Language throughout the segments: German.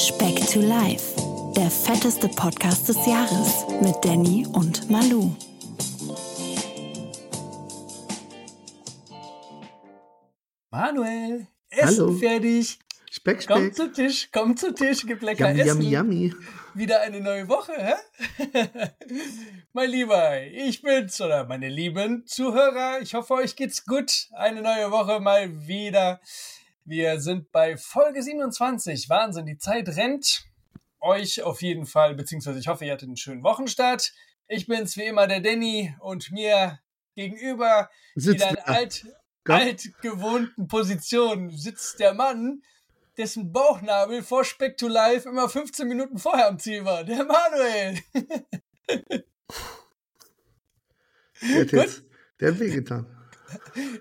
Speck to Life, der fetteste Podcast des Jahres mit Danny und Malu. Manuel, Essen Hallo. fertig. Speck, Komm Speck. zu Tisch, komm zu Tisch, gib lecker Yummy, Essen. yummy, yummy. Wieder eine neue Woche, hä? mein Lieber, ich bin's oder meine lieben Zuhörer. Ich hoffe, euch geht's gut. Eine neue Woche mal wieder. Wir sind bei Folge 27. Wahnsinn, die Zeit rennt. Euch auf jeden Fall, beziehungsweise ich hoffe, ihr hattet einen schönen Wochenstart. Ich bin's wie immer der Danny und mir gegenüber Sitzt in wer? alt, altgewohnten Position sitzt der Mann, dessen Bauchnabel vor Speck to Life immer 15 Minuten vorher am Ziel war. Der Manuel. Der hat, jetzt, der hat wehgetan.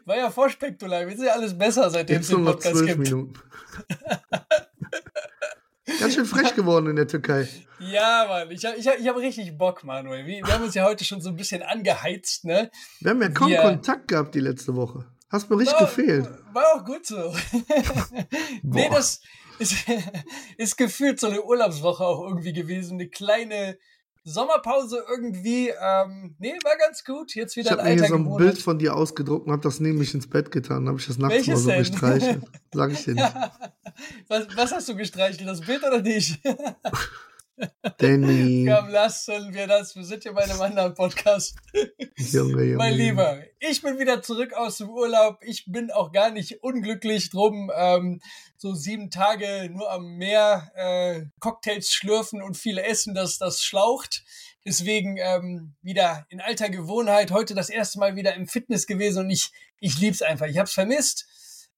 War ja vor Speck to Life. Jetzt ist ja alles besser, seitdem es den noch Podcast zwölf gibt. Minuten. Ganz schön frech geworden in der Türkei. Ja, Mann. Ich habe ich hab, ich hab richtig Bock, Manuel. Wir, wir haben uns ja heute schon so ein bisschen angeheizt, ne? Wir haben ja kaum Wir- Kontakt gehabt die letzte Woche. Hast mir richtig War- gefehlt. War auch gut so. nee, das ist, ist gefühlt so eine Urlaubswoche auch irgendwie gewesen. Eine kleine Sommerpause irgendwie. Ähm, nee, war ganz gut. Jetzt Ich wieder habe ein mir hier alter so ein. Bild von dir ausgedruckt und habe das neben mich ins Bett getan. Habe ich das nachts Welches mal so gestreichelt. Sag ich dir nicht. was, was hast du gestreichelt? Das Bild oder nicht? Danny. Komm, lassen wir das. Wir sind hier bei einem anderen Podcast. Junge, Junge. Mein. Lieber, ich bin wieder zurück aus dem Urlaub. Ich bin auch gar nicht unglücklich drum. Ähm, so sieben Tage nur am Meer, äh, Cocktails schlürfen und viel essen, das, das schlaucht. Deswegen ähm, wieder in alter Gewohnheit. Heute das erste Mal wieder im Fitness gewesen und ich, ich lieb's einfach. Ich hab's vermisst.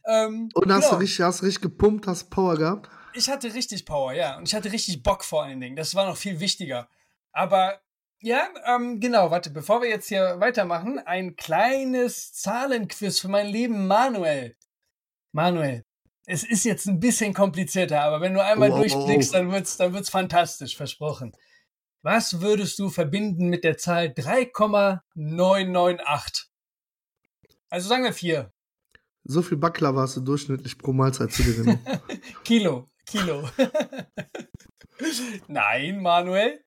Ähm, Und hast genau. du richtig, hast richtig gepumpt, hast Power gehabt? Ich hatte richtig Power, ja. Und ich hatte richtig Bock vor allen Dingen. Das war noch viel wichtiger. Aber ja, ähm, genau, warte, bevor wir jetzt hier weitermachen, ein kleines Zahlenquiz für meinen lieben Manuel. Manuel, es ist jetzt ein bisschen komplizierter, aber wenn du einmal Oh, durchblickst, dann wird's, dann wird's fantastisch, versprochen. Was würdest du verbinden mit der Zahl 3,998? Also sagen wir vier. So viel Baklava hast du durchschnittlich pro Mahlzeit zu genommen. Kilo, Kilo. Nein, Manuel.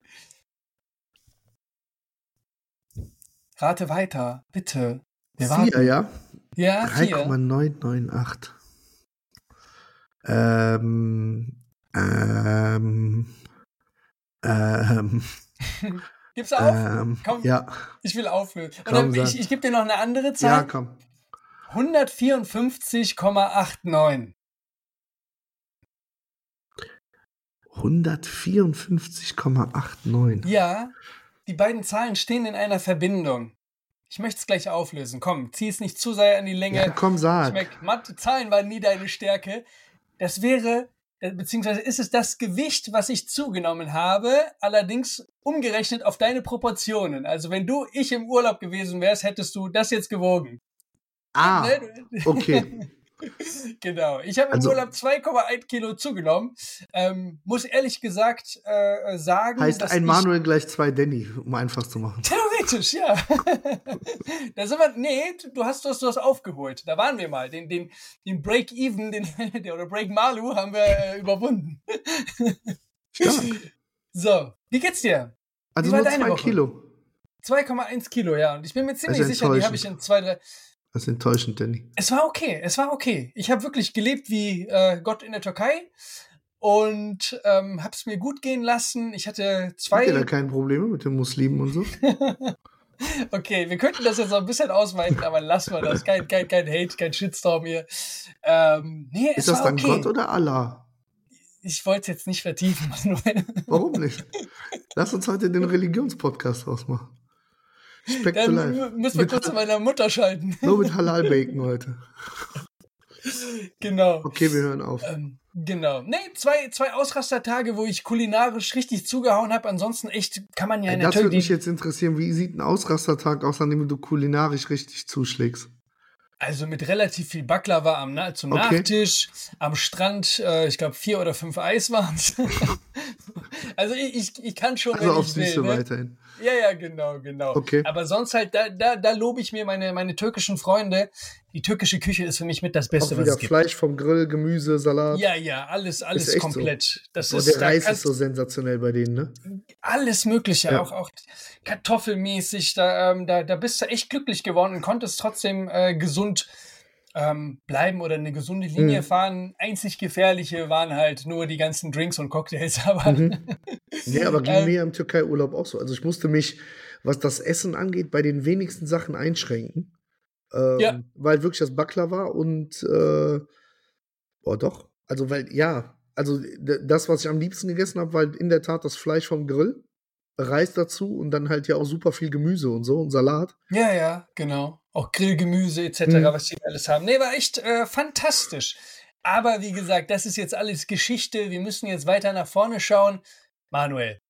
Rate weiter, bitte. Wir Vier, warten. ja? Ja, vier. 3,998. Ähm, ähm, ähm, Gib's auf? ähm, Komm. ja, Ich will auflösen. komm, ich, ich gebe dir noch eine andere ja, Zahl. komm. 154,89. 154,89. Ja, die beiden Zahlen stehen in einer Verbindung. Ich möchte es gleich auflösen. Komm, zieh es nicht zu sehr an die Länge. Ja, komm, sag. Schmeckt. Mathe, Zahlen waren nie deine Stärke. Das wäre, äh, beziehungsweise ist es das Gewicht, was ich zugenommen habe, allerdings umgerechnet auf deine Proportionen. Also wenn du ich im Urlaub gewesen wärst, hättest du das jetzt gewogen. Ah, Ne? okay. Genau. Ich habe im Also- Urlaub 2,1 Kilo zugenommen. Ähm, muss ehrlich gesagt äh, sagen, Heißt dass ein Manuel gleich zwei Danny, um einfach zu machen. Theoretisch, ja. da sind wir, nee, du hast, du hast, du hast aufgeholt. Da waren wir mal. Den, den, den Break-Even, den, der- oder Break-Malu haben wir äh, überwunden. Stark. So, wie geht's dir? Also nur zwei Woche? Kilo. 2,1 Kilo, ja. Und ich bin mir ziemlich ist sicher, die habe ich in zwei, drei. Das ist enttäuschend, Danny. Es war okay, es war okay. Ich habe wirklich gelebt wie äh, Gott in der Türkei und ähm, habe es mir gut gehen lassen. Ich hatte Habt zwei. ihr da keine Probleme mit den Muslimen und so? Okay, wir könnten das jetzt noch ein bisschen ausweiten, aber lassen wir das. Kein, kein, kein Hate, kein Shitstorm hier. Ähm, nee, Ist das dann okay. Gott oder Allah? Ich wollte es jetzt nicht vertiefen, Manuel. Warum nicht? Lass uns heute den Religionspodcast ausmachen. Speck to Dann life. müssen wir Mit kurz zu meiner Mutter schalten. Nur mit Halal-Bacon heute. genau. Okay, wir hören auf. Ähm, genau. Nee, zwei, zwei Ausrastertage, wo ich kulinarisch richtig zugehauen habe. Ansonsten echt kann man ja in der das würde mich jetzt interessieren. Wie sieht ein Ausrastertag aus, an dem du kulinarisch richtig zuschlägst? Also mit relativ viel Baklava am Na zum Okay. Nachtisch, am Strand, äh, ich glaube vier oder fünf Eis waren es. Also ich, ich, ich kann schon, Also auf ich will. Süße Ne? weiterhin. Ja, ja, genau, genau. Okay. Aber sonst halt, da, da, da lobe ich mir meine, meine türkischen Freunde. Die türkische Küche ist für mich mit das Auch Beste, was wieder es gibt. Fleisch vom Grill, Gemüse, Salat. Ja, ja, alles, alles echt so. komplett. Das ist, der da Reis ist so sensationell bei denen, ne? alles Mögliche, Ja. auch, auch kartoffelmäßig. Da, ähm, da, da bist du echt glücklich geworden und konntest trotzdem äh, gesund ähm, bleiben oder eine gesunde Linie Mhm. fahren. Einzig gefährliche waren halt nur die ganzen Drinks und Cocktails, aber Mhm. Nee, aber ging Ähm, mir im Türkei-Urlaub auch so. Also ich musste mich, was das Essen angeht, bei den wenigsten Sachen einschränken. Ähm, Ja. Weil wirklich das Baklava und äh, boah, doch. Also, weil, ja, also das, was ich am liebsten gegessen habe, war halt in der Tat das Fleisch vom Grill, Reis dazu und dann halt ja auch super viel Gemüse und so und Salat. Ja, ja, genau. Auch Grillgemüse etc., Mhm. was die alles haben. Nee, war echt äh, fantastisch. Aber wie gesagt, das ist jetzt alles Geschichte. Wir müssen jetzt weiter nach vorne schauen. Manuel,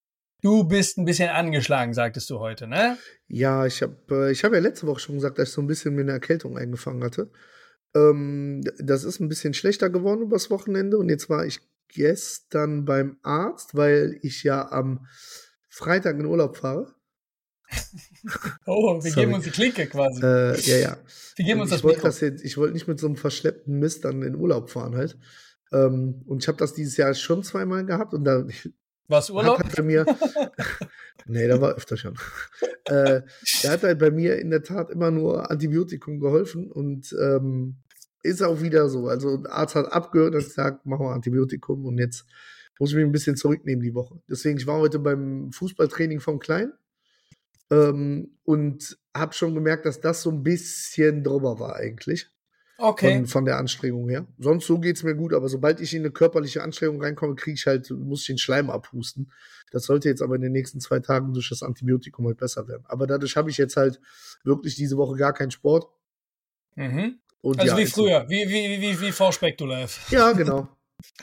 du bist ein bisschen angeschlagen, sagtest du heute, ne? Ja, ich habe äh, ich hab ja letzte Woche schon gesagt, dass ich so ein bisschen mir eine Erkältung eingefangen hatte. Ähm, das ist ein bisschen schlechter geworden übers Wochenende und jetzt war ich gestern beim Arzt, weil ich ja am Freitag in Urlaub fahre. Oh, wir Sorry. geben uns die Klinke quasi. Äh, ja, ja. wir geben uns das ich wollte Mikro. das jetzt, ich wollte nicht mit so einem verschleppten Mist dann in Urlaub fahren halt. Ähm, und ich habe das dieses Jahr schon zweimal gehabt und da Was Urlaub? Hat halt bei mir. nee, da war öfter schon. äh, der hat halt bei mir in der Tat immer nur Antibiotikum geholfen und ähm, ist auch wieder so. Also, der Arzt hat abgehört und gesagt, machen wir Antibiotikum und jetzt muss ich mich ein bisschen zurücknehmen die Woche. Deswegen, ich war heute beim Fußballtraining vom Kleinen ähm, und habe schon gemerkt, dass das so ein bisschen drüber war eigentlich. Okay. Von, von der Anstrengung her. Sonst so geht's mir gut, aber sobald ich in eine körperliche Anstrengung reinkomme, kriege ich halt, muss ich den Schleim abhusten. Das sollte jetzt aber in den nächsten zwei Tagen durch das Antibiotikum halt besser werden. Aber dadurch habe ich jetzt halt wirklich diese Woche gar keinen Sport. Mhm. Und Also ja, wie früher, wie, wie, wie, wie vor Spektolive. Ja, genau.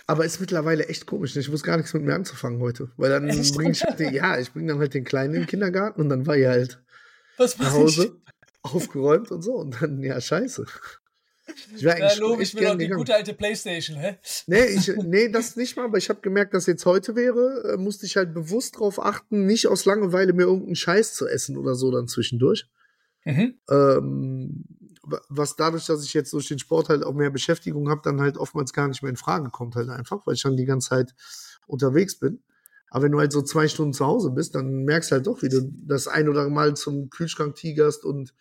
Aber ist mittlerweile echt komisch. Ich wusste gar nichts mit mir anzufangen heute. Weil dann bringe ich halt den, ja, ich bringe dann halt den Kleinen in den Kindergarten und dann war er halt Was nach Hause, aufgeräumt und so. Und dann, ja, scheiße. Ich wäre eigentlich lobe ich noch gern die gegangen. gute alte Playstation, hä? Nee, ich, nee, das nicht mal, aber ich habe gemerkt, dass jetzt heute wäre, äh, musste ich halt bewusst drauf achten, nicht aus Langeweile mir irgendeinen Scheiß zu essen oder so dann zwischendurch. Mhm. Ähm, was dadurch, dass ich jetzt durch den Sport halt auch mehr Beschäftigung habe, dann halt oftmals gar nicht mehr in Frage kommt halt einfach, weil ich dann die ganze Zeit unterwegs bin. Aber wenn du halt so zwei Stunden zu Hause bist, dann merkst du halt doch, wie du das ein oder andere Mal zum Kühlschrank tigerst und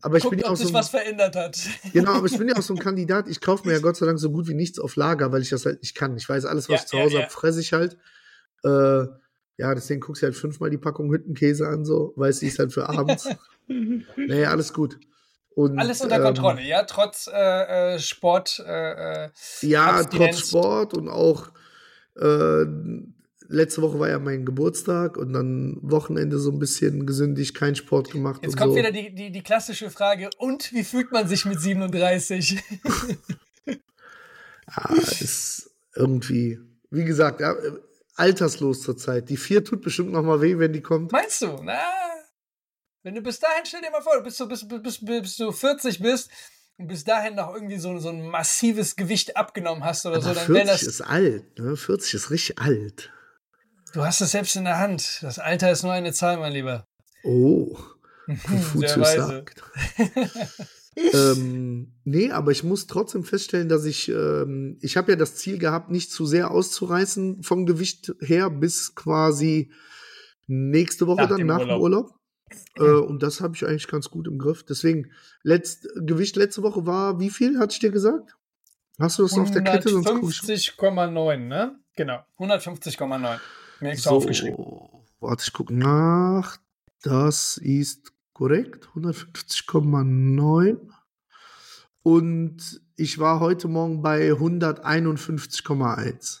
aber ich Guckt, bin ja auch so ein- was verändert hat. Genau, aber ich bin ja auch so ein Kandidat. Ich kaufe mir ja Gott sei Dank so gut wie nichts auf Lager, weil ich das halt nicht kann. Ich weiß, alles, was Ja, ich zu ja, Hause ja. habe, fresse ich halt. Äh, ja, deswegen guckst du halt fünfmal die Packung Hüttenkäse an, so, weiß ich, ist halt für abends. nee, alles gut. Und, Alles unter ähm, Kontrolle, ja, trotz äh, äh, Sport. Äh, äh, Ja, Abstinenz. trotz Sport und auch äh, letzte Woche war ja mein Geburtstag und dann Wochenende so ein bisschen gesündigt, kein Sport gemacht jetzt kommt so. wieder die, die, die klassische Frage: Und wie fühlt man sich mit 37? Ja, ist irgendwie, wie gesagt, ja, alterslos zurzeit. Die vier tut bestimmt noch mal weh, wenn die kommt. Meinst du? Na, wenn du bis dahin, stell dir mal vor, du bist so, bis, bis, bis, du 40 bist und bis dahin noch irgendwie so, so ein massives Gewicht abgenommen hast oder so, Aber dann wäre 40 das. ist alt, ne? 40 ist richtig alt. Du hast es selbst in der Hand. Das Alter ist nur eine Zahl, mein Lieber. Oh, Konfuzius sagt. ähm, nee, aber ich muss trotzdem feststellen, dass ich, ähm, ich habe ja das Ziel gehabt, nicht zu sehr auszureißen vom Gewicht her bis quasi nächste Woche Nach dann dem nach Urlaub. dem Urlaub. Äh, und das habe ich eigentlich ganz gut im Griff. Deswegen, letzt, Gewicht letzte Woche war, wie viel, hatte ich dir gesagt? Hast du das auf der Kette? Sonst guck ich. 150,9, ne? Genau. 150,9. Mir extra aufgeschrieben. Warte, ich gucke nach. Das ist korrekt. 150,9. Und ich war heute Morgen bei 151,1.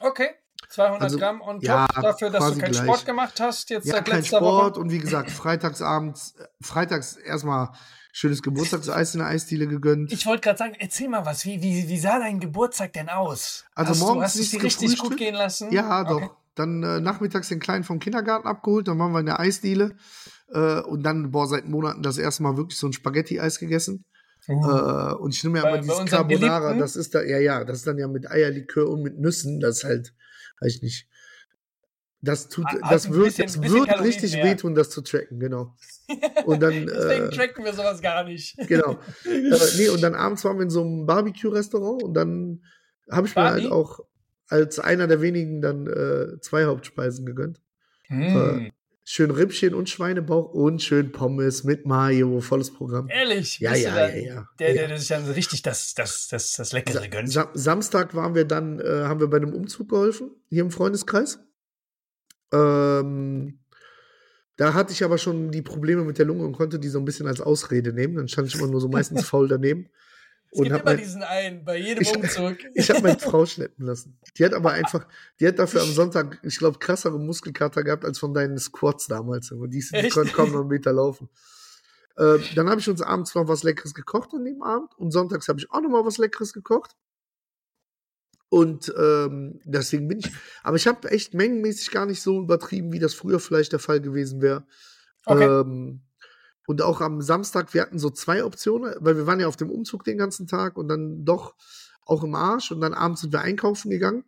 Okay. 200 Also, Gramm und ja, dafür, dass du keinen gleich. Sport gemacht hast. Jetzt Ja, seit kein letzter Sport. Woche. Und wie gesagt, freitagsabends, äh, freitags erstmal schönes Geburtstagseis in der Eisdiele gegönnt. Ich wollte gerade sagen, erzähl mal was. Wie, wie, wie sah dein Geburtstag denn aus? Also hast morgens du, hast du richtig gut gehen lassen? Ja, doch. Okay. Dann äh, nachmittags den Kleinen vom Kindergarten abgeholt, dann waren wir in der Eisdiele. Äh, und dann, boah, seit Monaten das erste Mal wirklich so ein Spaghetti-Eis gegessen. Uh. Und ich nehme ja Bei- immer dieses Carbonara, Geliebten? das ist da, ja, ja, das ist dann ja mit Eierlikör und mit Nüssen, das ist halt, weiß ich nicht. Das, tut, Hat das wird, bisschen- das bisschen wird Kalorien richtig mehr. wehtun, das zu tracken, genau. Und dann, Deswegen äh, tracken wir sowas gar nicht. genau. äh, nee, und dann abends waren wir in so einem Barbecue-Restaurant und dann habe ich mir Barbie? halt auch als einer der wenigen dann äh, zwei Hauptspeisen gegönnt. Hm. Schön Rippchen und Schweinebauch und schön Pommes mit Mayo, volles Programm. Ehrlich? Ja, ja, dann ja, ja. Der, der, der sich dann so richtig das, das, das, das Leckere gönnt. Sa Samstag waren wir dann, äh, haben wir bei einem Umzug geholfen, hier im Freundeskreis. Ähm, da hatte ich aber schon die Probleme mit der Lunge und konnte die so ein bisschen als Ausrede nehmen. Dann stand ich immer nur so meistens faul daneben. Es Und gibt immer mein, diesen einen, bei jedem Ich- Umzug. ich habe meine Frau schleppen lassen. Die hat aber einfach, die hat dafür am Sonntag, ich glaube, krassere Muskelkater gehabt als von deinen Squats damals. Aber die, die konnten kaum noch einen Meter laufen. Äh, dann habe ich uns abends noch was Leckeres gekocht an dem Abend und sonntags habe ich auch noch mal was Leckeres gekocht. Und ähm, deswegen bin ich, aber ich habe echt mengenmäßig gar nicht so übertrieben, wie das früher vielleicht der Fall gewesen wäre. Okay. Ähm, und auch am Samstag, wir hatten so zwei Optionen, weil wir waren ja auf dem Umzug den ganzen Tag und dann doch auch im Arsch und dann abends sind wir einkaufen gegangen.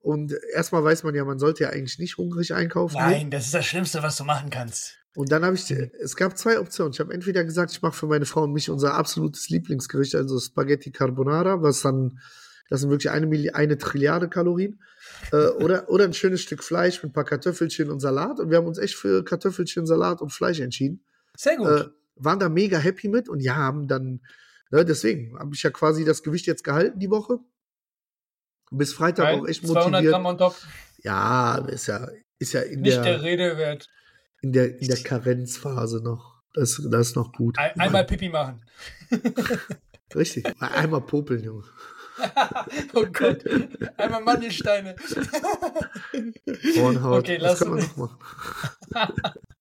Und erstmal weiß man ja, man sollte ja eigentlich nicht hungrig einkaufen. gehen. Nein, das ist das Schlimmste, was du machen kannst. Und dann habe ich, es gab zwei Optionen. Ich habe entweder gesagt, ich mache für meine Frau und mich unser absolutes Lieblingsgericht, also Spaghetti Carbonara, was dann, das sind wirklich eine, Milli eine Trilliarde Kalorien. Äh, oder, oder ein schönes Stück Fleisch mit ein paar Kartoffelchen und Salat. Und wir haben uns echt für Kartoffelchen, Salat und Fleisch entschieden. Sehr gut. Äh, waren da mega happy mit und ja, haben dann, ne, deswegen habe ich ja quasi das Gewicht jetzt gehalten die Woche. Bis Freitag Nein, auch echt 200 motiviert. Gramm on top. Ja, ist ja, ist ja in Nicht der, der, Rede wert. in der, in der Karenzphase noch. Das, das ist noch gut. Ein, einmal Pipi machen. Richtig. Einmal popeln, Junge. oh Gott. Einmal Mandelsteine. Hornhaut. Okay, das lass kann man noch machen.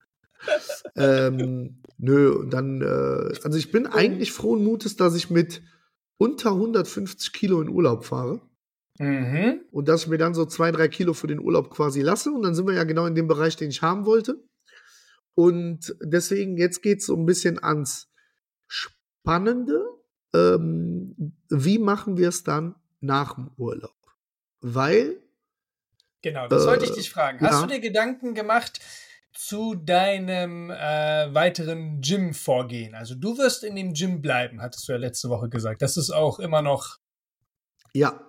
ähm, nö, und dann, äh, also ich bin eigentlich frohen Mutes, dass ich mit unter 150 Kilo in Urlaub fahre Mhm. und dass ich mir dann so zwei, drei Kilo für den Urlaub quasi lasse und dann sind wir ja genau in dem Bereich, den ich haben wollte. Und deswegen, jetzt geht es so ein bisschen ans Spannende. Ähm, wie machen wir es dann nach dem Urlaub? Weil Genau, das Äh, wollte ich dich fragen. Hast ja. du dir Gedanken gemacht zu deinem äh, weiteren Gym-Vorgehen? Also du wirst in dem Gym bleiben, hattest du ja letzte Woche gesagt. Das ist auch immer noch Ja,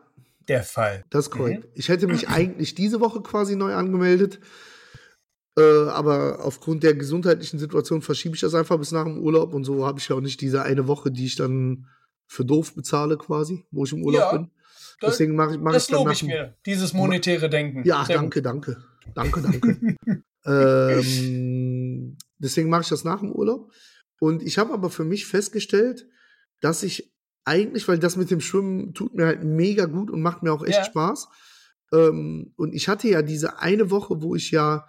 der Fall. das ist korrekt. Ich hätte mich eigentlich diese Woche quasi neu angemeldet. Äh, aber aufgrund der gesundheitlichen Situation verschiebe ich das einfach bis nach dem Urlaub und so habe ich ja auch nicht diese eine Woche, die ich dann für doof bezahle quasi, wo ich im Urlaub Ja, bin. Deswegen mache ich, mach das ich dann lobe ich mir, dieses monetäre Denken. Ja, Sehr danke, danke. Danke, danke. ähm, deswegen mache ich das nach dem Urlaub. Und ich habe aber für mich festgestellt, dass ich eigentlich, weil das mit dem Schwimmen tut mir halt mega gut und macht mir auch echt Ja. Spaß. Ähm, und ich hatte ja diese eine Woche, wo ich ja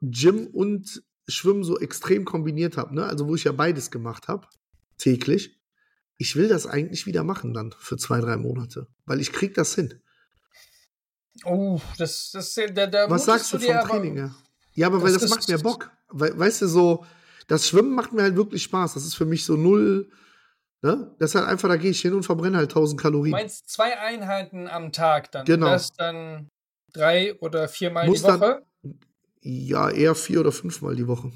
Gym und Schwimmen so extrem kombiniert habe, ne? Also wo ich ja beides gemacht habe, täglich. Ich will das eigentlich wieder machen dann für zwei, drei Monate, weil ich krieg das hin. Oh, das, das, da, da Was sagst du vom aber- Training her? Ja, aber weil Das das, ist- macht mir Bock. We weißt du, so, das Schwimmen macht mir halt wirklich Spaß. Das ist für mich so null, ne? Das ist halt einfach, da gehe ich hin und verbrenne halt 1000 Du Kalorien. meinst zwei Einheiten am Tag dann? Genau. Das dann drei oder viermal Muss die Woche? Ja, eher vier oder fünfmal die Woche.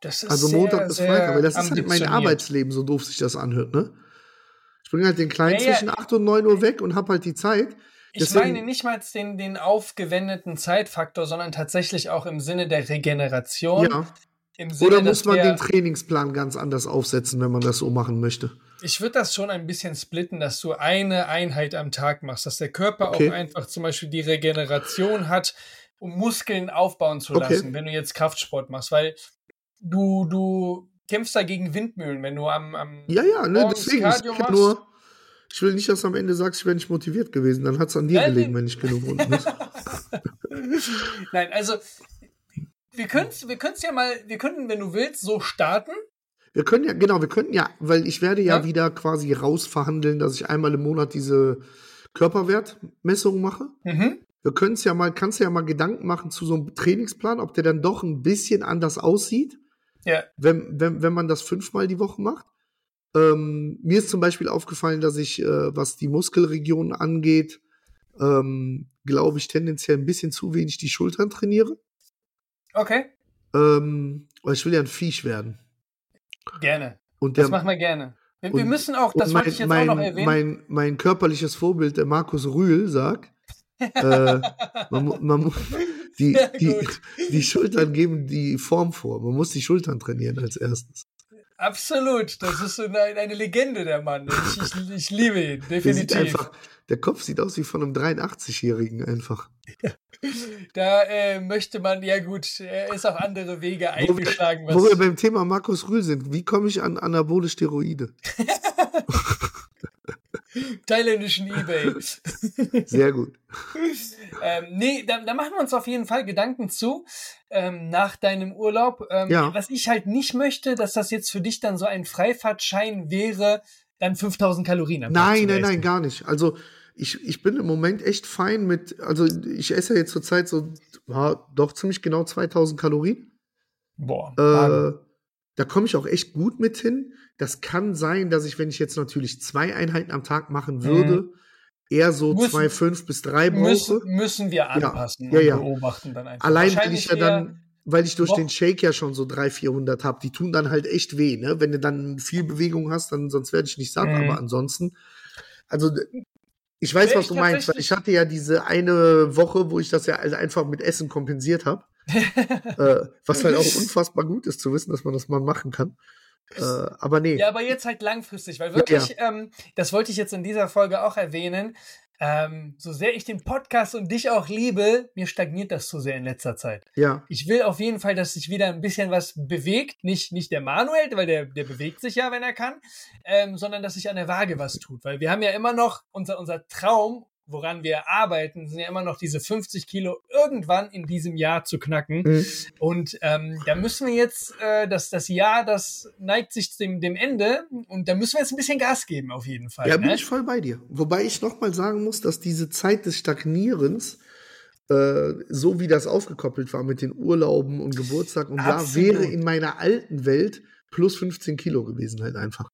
Das ist Also sehr, Montag bis Freitag, weil das ist halt mein. Arbeitsleben, so doof sich das anhört, ne? Ich bringe halt den Kleinen Ja, ja. zwischen 8 und 9 Uhr weg und hab halt die Zeit. Ich Deswegen- meine nicht mal den, den aufgewendeten Zeitfaktor, sondern tatsächlich auch im Sinne der Regeneration. Ja. Sinne, Oder muss man wir, den Trainingsplan ganz anders aufsetzen, wenn man das so machen möchte? Ich würde das schon ein bisschen splitten, dass du eine Einheit am Tag machst, dass der Körper Okay. auch einfach zum Beispiel die Regeneration hat, um Muskeln aufbauen zu Okay. lassen, wenn du jetzt Kraftsport machst, weil du, du kämpfst da gegen Windmühlen, wenn du am, am Ja, ja, ne, deswegen. Cardio machst. nur, ich will nicht, dass du am Ende sagst, ich wäre nicht motiviert gewesen. Dann hat es an dir Nein, gelegen, wenn ich genug unten ist. Nein, also wir können wir können's ja mal, wir könnten, wenn du willst, so starten. Wir können ja, genau, wir könnten ja, weil ich werde ja, Ja. wieder quasi rausverhandeln, dass ich einmal im Monat diese Körperwertmessung mache. Mhm. Wir können es ja mal, kannst du ja mal Gedanken machen zu so einem Trainingsplan, ob der dann doch ein bisschen anders aussieht, Ja, wenn, wenn, wenn man das fünfmal die Woche macht. Ähm, mir ist zum Beispiel aufgefallen, dass ich, äh, was die Muskelregionen angeht, ähm, glaube ich, tendenziell ein bisschen zu wenig die Schultern trainiere. Okay. Ähm, weil ich will ja ein Viech werden. Gerne. Und Das der, machen wir gerne. Wir, wir und- müssen auch, das wollte ich jetzt mein, auch noch erwähnen. Mein, mein körperliches Vorbild, der Markus Rühl, sagt, äh, man, man, die, die, die Schultern geben die Form vor. Man muss die Schultern trainieren als erstes. Absolut. Das ist so eine, eine Legende, der Mann. Ich, ich, ich liebe ihn, Der, definitiv. einfach, der Kopf sieht aus wie von einem 83-Jährigen einfach. Da äh, möchte man, ja gut, er ist auf andere Wege Wo wir, eingeschlagen. wo wir beim Thema Markus Rühl sind, wie komme ich an anabole Steroide? thailändischen Ebay. Sehr gut. ähm, nee, da, da machen wir uns auf jeden Fall Gedanken zu ähm, nach deinem Urlaub. Ähm, Ja. Was ich halt nicht möchte, dass das jetzt für dich dann so ein Freifahrtschein wäre, dann 5000 Kalorien am Tag Nein, nein, nein, gar nicht. Also ich, ich bin im Moment echt fein mit, also ich esse ja jetzt zurzeit so, ja, doch ziemlich genau 2000 Kalorien. Boah. Äh, da komme ich auch echt gut mit hin. Das kann sein, dass ich, wenn ich jetzt natürlich zwei Einheiten am Tag machen würde, eher so Mhm. Müssen- zwei, fünf bis drei brauche. müssen, müssen wir anpassen Ja, und ja. beobachten dann einfach. Allein weil Wahrscheinlich ich ja dann, weil ich durch Woche- den Shake ja schon so 300, 400 habe, die tun dann halt echt weh, ne? Wenn du dann viel Bewegung hast, dann sonst werde ich nicht satt, Mhm. aber ansonsten, also ich weiß, Ja, was du meinst, ich hatte ja diese eine Woche, wo ich das ja einfach mit Essen kompensiert habe. äh, was halt auch unfassbar gut ist zu wissen, dass man das mal machen kann. Äh, aber nee. Ja, aber jetzt halt langfristig, weil wirklich, ähm, das wollte ich jetzt in dieser Folge auch erwähnen. Ähm, so sehr ich den Podcast und dich auch liebe, mir stagniert das zu sehr in letzter Zeit. ja. Ich will auf jeden Fall, dass sich wieder ein bisschen was bewegt. Nicht, nicht der Manuel, weil der, der bewegt sich ja, wenn er kann, ähm, sondern dass sich an der Waage was tut. Weil wir haben ja immer noch unser, unser Traum, woran wir arbeiten, sind ja immer noch diese 50 Kilo irgendwann in diesem Jahr zu knacken. Mhm. Und ähm, da müssen wir jetzt, äh, das, das Jahr, das neigt sich dem, dem Ende und da müssen wir jetzt ein bisschen Gas geben, auf jeden Fall. Ja, bin ne? ich voll bei dir. Wobei ich noch mal sagen muss, dass diese Zeit des Stagnierens, äh, so wie das aufgekoppelt war mit den Urlauben und Geburtstag und Absolut. wäre in meiner alten Welt plus 15 Kilo gewesen halt einfach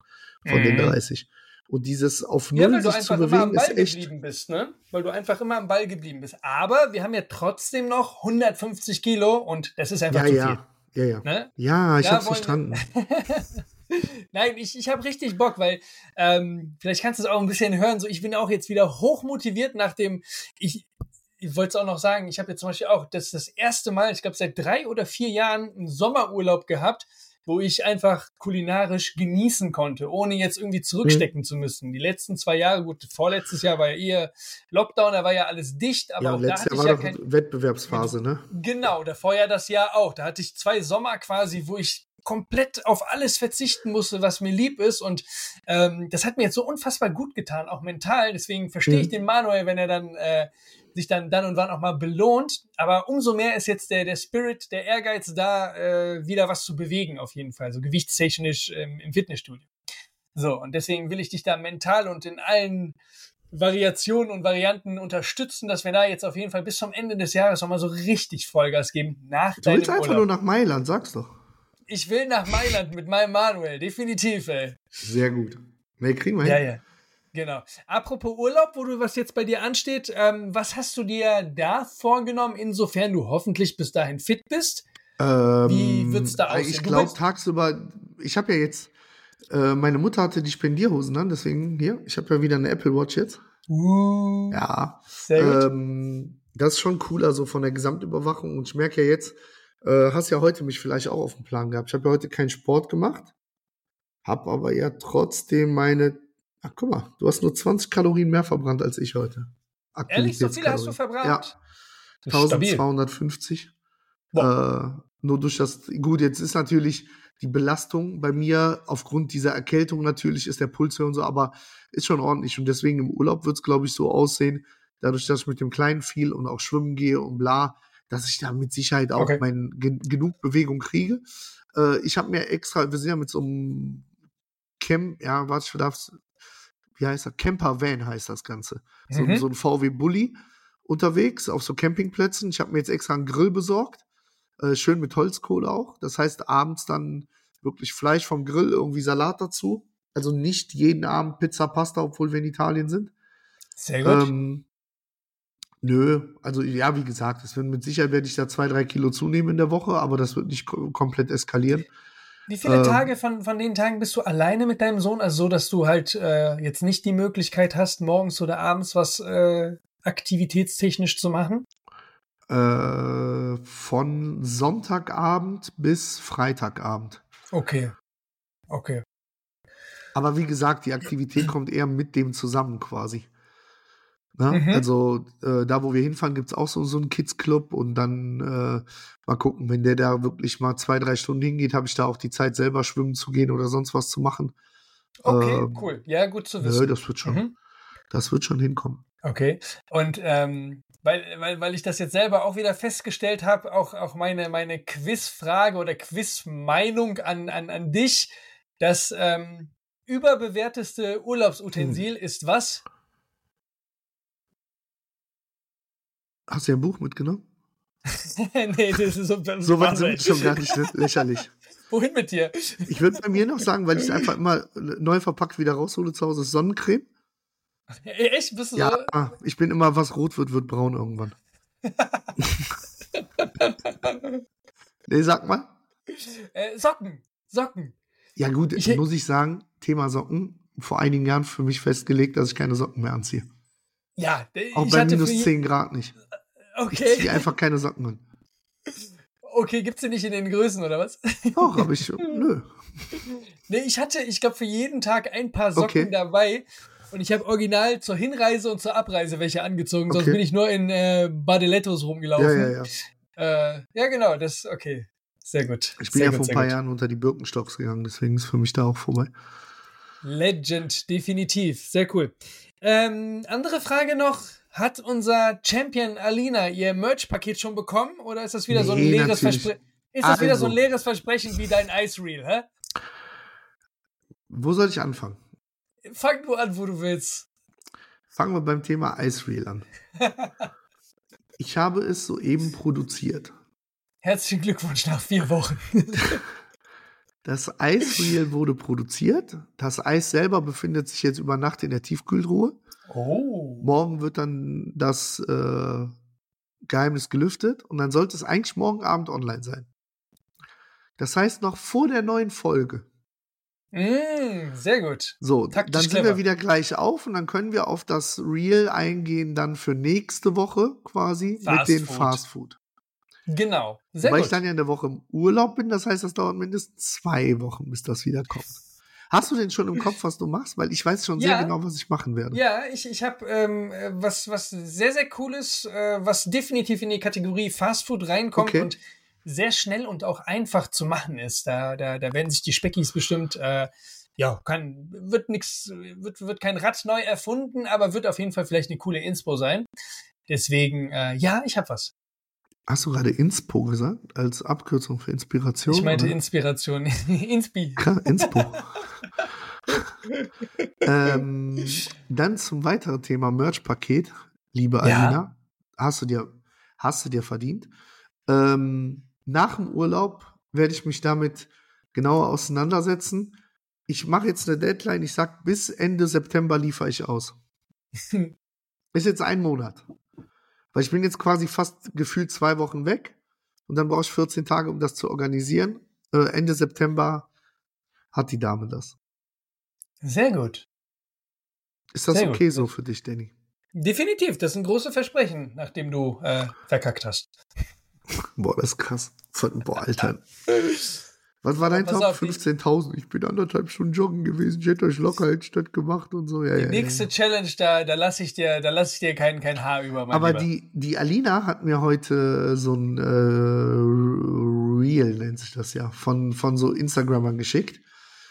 von den Mhm. 30. Und dieses auf Ja, Null du sich zu bewegen, ist echt. bist, ne? Weil du einfach immer am Ball geblieben bist. Aber wir haben ja trotzdem noch 150 Kilo und das ist einfach Ja, zu ja, ja, ja. viel. Ne? Ja, ich Da hab's verstanden. Nein, ich, ich habe richtig Bock, weil ähm, vielleicht kannst du es auch ein bisschen hören. So, ich bin auch jetzt wieder hochmotiviert nach dem. Ich, ich wollte es auch noch sagen, ich habe jetzt zum Beispiel auch das, das erste Mal, ich glaube seit drei oder vier Jahren, einen Sommerurlaub gehabt, wo ich einfach kulinarisch genießen konnte, ohne jetzt irgendwie zurückstecken zu müssen. Die letzten zwei Jahre, gut, vorletztes Jahr war ja eher Lockdown, da war ja alles dicht, aber Ja, auch da letztes hatte Jahr ich war ja doch kein, Wettbewerbsphase, ne? Genau, davor ja das Jahr auch. Da hatte ich zwei Sommer quasi, wo ich komplett auf alles verzichten musste, was mir lieb ist. Und ähm, das hat mir jetzt so unfassbar gut getan, auch mental. Deswegen verstehe ich Mhm. den Manuel, wenn er dann äh, sich dann dann und wann auch mal belohnt. Aber umso mehr ist jetzt der, der Spirit, der Ehrgeiz da, äh, wieder was zu bewegen, auf jeden Fall. So gewichtstechnisch ähm, im Fitnessstudio. So, und deswegen will ich dich da mental und in allen Variationen und Varianten unterstützen, dass wir da jetzt auf jeden Fall bis zum Ende des Jahres nochmal so richtig Vollgas geben nach Du willst einfach nur nach Mailand, sag's doch. Ich will nach Mailand mit meinem Manuel, definitiv, ey. Sehr gut. Nee, kriegen wir hin. Ja, ja. Genau. Apropos Urlaub, wo du was jetzt bei dir ansteht, ähm, was hast du dir da vorgenommen, insofern du hoffentlich bis dahin fit bist? Ähm, Wie wird's da aussehen? Ich glaube tagsüber, ich habe ja jetzt, äh, meine Mutter hatte die Spendierhosen an, deswegen hier, ich habe ja wieder eine Apple Watch jetzt. Uh, Ja. Sehr gut. Ähm, das ist schon cooler so von der Gesamtüberwachung und ich merke ja jetzt, äh, hast ja heute mich vielleicht auch auf dem Plan gehabt. Ich habe ja heute keinen Sport gemacht, habe aber ja trotzdem meine, ach guck mal, du hast nur 20 Kalorien mehr verbrannt als ich heute. Ehrlich, so viele hast du verbrannt? Ja. Das ist stabil. 1250. Äh, nur durch das, gut, jetzt ist natürlich die Belastung bei mir aufgrund dieser Erkältung natürlich ist der Puls höher und so, aber ist schon ordentlich und deswegen im Urlaub wird es, glaube ich, so aussehen, dadurch, dass ich mit dem Kleinen viel und auch schwimmen gehe und bla, dass ich da mit Sicherheit auch Okay. mein, gen genug Bewegung kriege. Äh, ich habe mir extra, wir sind ja mit so einem Camp, ja, warte, ich darf's, wie heißt das? Camper Van heißt das Ganze. So, Mhm. so ein VW Bulli unterwegs auf so Campingplätzen. Ich habe mir jetzt extra einen Grill besorgt. Äh, schön mit Holzkohle auch. Das heißt, abends dann wirklich Fleisch vom Grill, irgendwie Salat dazu. Also nicht jeden Abend Pizza, Pasta, obwohl wir in Italien sind. Sehr gut. Ähm, Nö, also ja, wie gesagt, es wird mit Sicherheit werde ich da zwei, drei Kilo zunehmen in der Woche, aber das wird nicht ko komplett eskalieren. Wie viele Ähm. Tage von, von den Tagen bist du alleine mit deinem Sohn? Also so, dass du halt äh, jetzt nicht die Möglichkeit hast, morgens oder abends was äh, aktivitätstechnisch zu machen? Äh, von Sonntagabend bis Freitagabend. Okay. Okay. Aber wie gesagt, die Aktivität kommt eher mit dem zusammen quasi. Ne? Mhm. Also äh, da, wo wir hinfahren, gibt es auch so, so einen Kids-Club und dann äh, mal gucken, wenn der da wirklich mal zwei, drei Stunden hingeht, habe ich da auch die Zeit, selber schwimmen zu gehen oder sonst was zu machen. Okay, Ähm, cool. Ja, gut zu Nö, wissen. das wird schon, Mhm. das wird schon hinkommen. Okay. Und ähm, weil, weil, weil ich das jetzt selber auch wieder festgestellt habe, auch, auch meine, meine Quizfrage oder Quizmeinung an, an, an dich, das ähm, überbewerteste Urlaubsutensil Hm. ist was? Hast du ja ein Buch mitgenommen? nee, das ist so, So weit sind wir schon gar nicht lächerlich. Wohin mit dir? Ich würde bei mir noch sagen, weil ich es einfach immer neu verpackt wieder raushole zu Hause, ist Sonnencreme. Echt? Bist du so? Ja, ich bin immer, was rot wird, wird braun irgendwann. nee, sag mal. Äh, Socken. Socken. Ja, gut, Ich- muss ich sagen, Thema Socken, vor einigen Jahren für mich festgelegt, dass ich keine Socken mehr anziehe. Ja, Auch bei minus für je- 10 Grad nicht. Ich Okay. ziehe einfach keine Socken an. Okay, gibt's die nicht in den Größen oder was? Doch, aber ich, nö. Nee, ich hatte, ich glaube, für jeden Tag ein paar Socken Okay. dabei. Und ich habe original zur Hinreise und zur Abreise welche angezogen. Sonst Okay. bin ich nur in äh, Badelettos rumgelaufen. Ja, ja, ja. Äh, ja, genau, das, okay. Sehr gut. Ich bin sehr ja gut, vor ein paar gut. Jahren unter die Birkenstocks gegangen, deswegen ist für mich da auch vorbei. Legend, definitiv. Sehr cool. Ähm, andere Frage noch. Hat unser Champion Alina ihr Merch-Paket schon bekommen? Oder ist das wieder so ein Nee, leeres. Versprechen? Ist das wieder so ein Also. leeres Versprechen wie dein Ice Reel, hä? Wo soll ich anfangen? Fang du an, wo du willst. Fangen wir beim Thema Ice Reel an. Ich habe es soeben produziert. Herzlichen Glückwunsch nach vier Wochen. Das Ice Reel wurde produziert. Das Eis selber befindet sich jetzt über Nacht in der Tiefkühltruhe. Oh. Morgen wird dann das äh, Geheimnis gelüftet und dann sollte es eigentlich morgen Abend online sein. Das heißt noch vor der neuen Folge. Mm, sehr gut. So, Taktisch dann sind clever. wir wieder gleich auf und dann können wir auf das Reel eingehen, dann für nächste Woche quasi Fast mit den Food. Fast Food. Genau. Sehr Weil gut. ich dann ja in der Woche im Urlaub bin, das heißt, das dauert mindestens zwei Wochen, bis das wieder kommt. Hast du denn schon im Kopf, was du machst? Weil ich weiß schon sehr Ja. genau, was ich machen werde. Ja, ich, ich habe ähm, äh, was, was sehr, sehr cooles, äh, was definitiv in die Kategorie Fast Food reinkommt Okay. und sehr schnell und auch einfach zu machen ist. Da, da, da werden sich die Speckis bestimmt, äh, ja, kann, wird nix, wird, wird kein Rad neu erfunden, aber wird auf jeden Fall vielleicht eine coole Inspo sein. Deswegen, äh, ja, ich habe was. Hast du gerade Inspo gesagt? Als Abkürzung für Inspiration? Ich meinte oder? Inspiration. Inspi. Klar, Inspo. ähm, dann zum weiteren Thema Merch-Paket, liebe Ja. Alina. Hast du dir, hast du dir verdient. Ähm, nach dem Urlaub werde ich mich damit genauer auseinandersetzen. Ich mache jetzt eine Deadline. Ich sag, bis Ende September liefere ich aus. Ist jetzt ein Monat. Weil ich bin jetzt quasi fast gefühlt zwei Wochen weg. Und dann brauche ich 14 Tage, um das zu organisieren. Äh, Ende September hat die Dame das. Sehr gut. Ist das Sehr gut. okay so für dich, Danny? Definitiv, das sind große Versprechen, nachdem du äh, verkackt hast. Boah, das ist krass. Boah, Alter. Was war dein Top? auf, die- 15.000. Ich bin anderthalb Stunden joggen gewesen. Ich hätte euch locker als Stadt gemacht und so. Ja, Die ja, nächste ja. Challenge, da, da lasse ich dir, da lasse ich dir kein, kein Haar über, Aber Lieber. die, die Alina hat mir heute so ein äh, Reel, nennt sich das ja, von, von so Instagramern geschickt.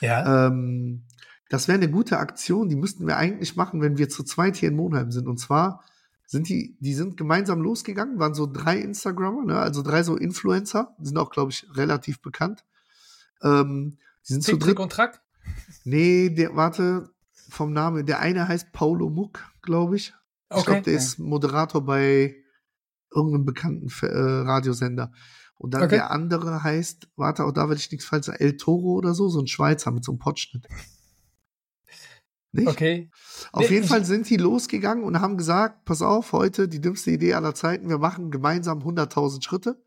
ja, Ähm, das wäre eine gute Aktion, die müssten wir eigentlich machen, wenn wir zu zweit hier in Monheim sind. Und zwar sind die, die sind gemeinsam losgegangen, waren so drei Instagrammer, ne? also drei so Influencer, die sind auch, glaube ich, relativ bekannt. Ähm, die sind zu Tick, dritt. Trick und Track. Nee, der, warte, vom Namen, der eine heißt Paulo Muck, glaube ich. Ich Okay. glaube, der ist Moderator bei irgendeinem bekannten äh, Radiosender. Und dann Okay. der andere heißt, warte, auch da werde ich nichts falsch sagen, El Toro oder so, so ein Schweizer mit so einem Potschnitt. Nicht? Okay. Auf Nee, jeden ich- Fall sind die losgegangen und haben gesagt, pass auf, heute die dümmste Idee aller Zeiten, wir machen gemeinsam 100.000 Schritte.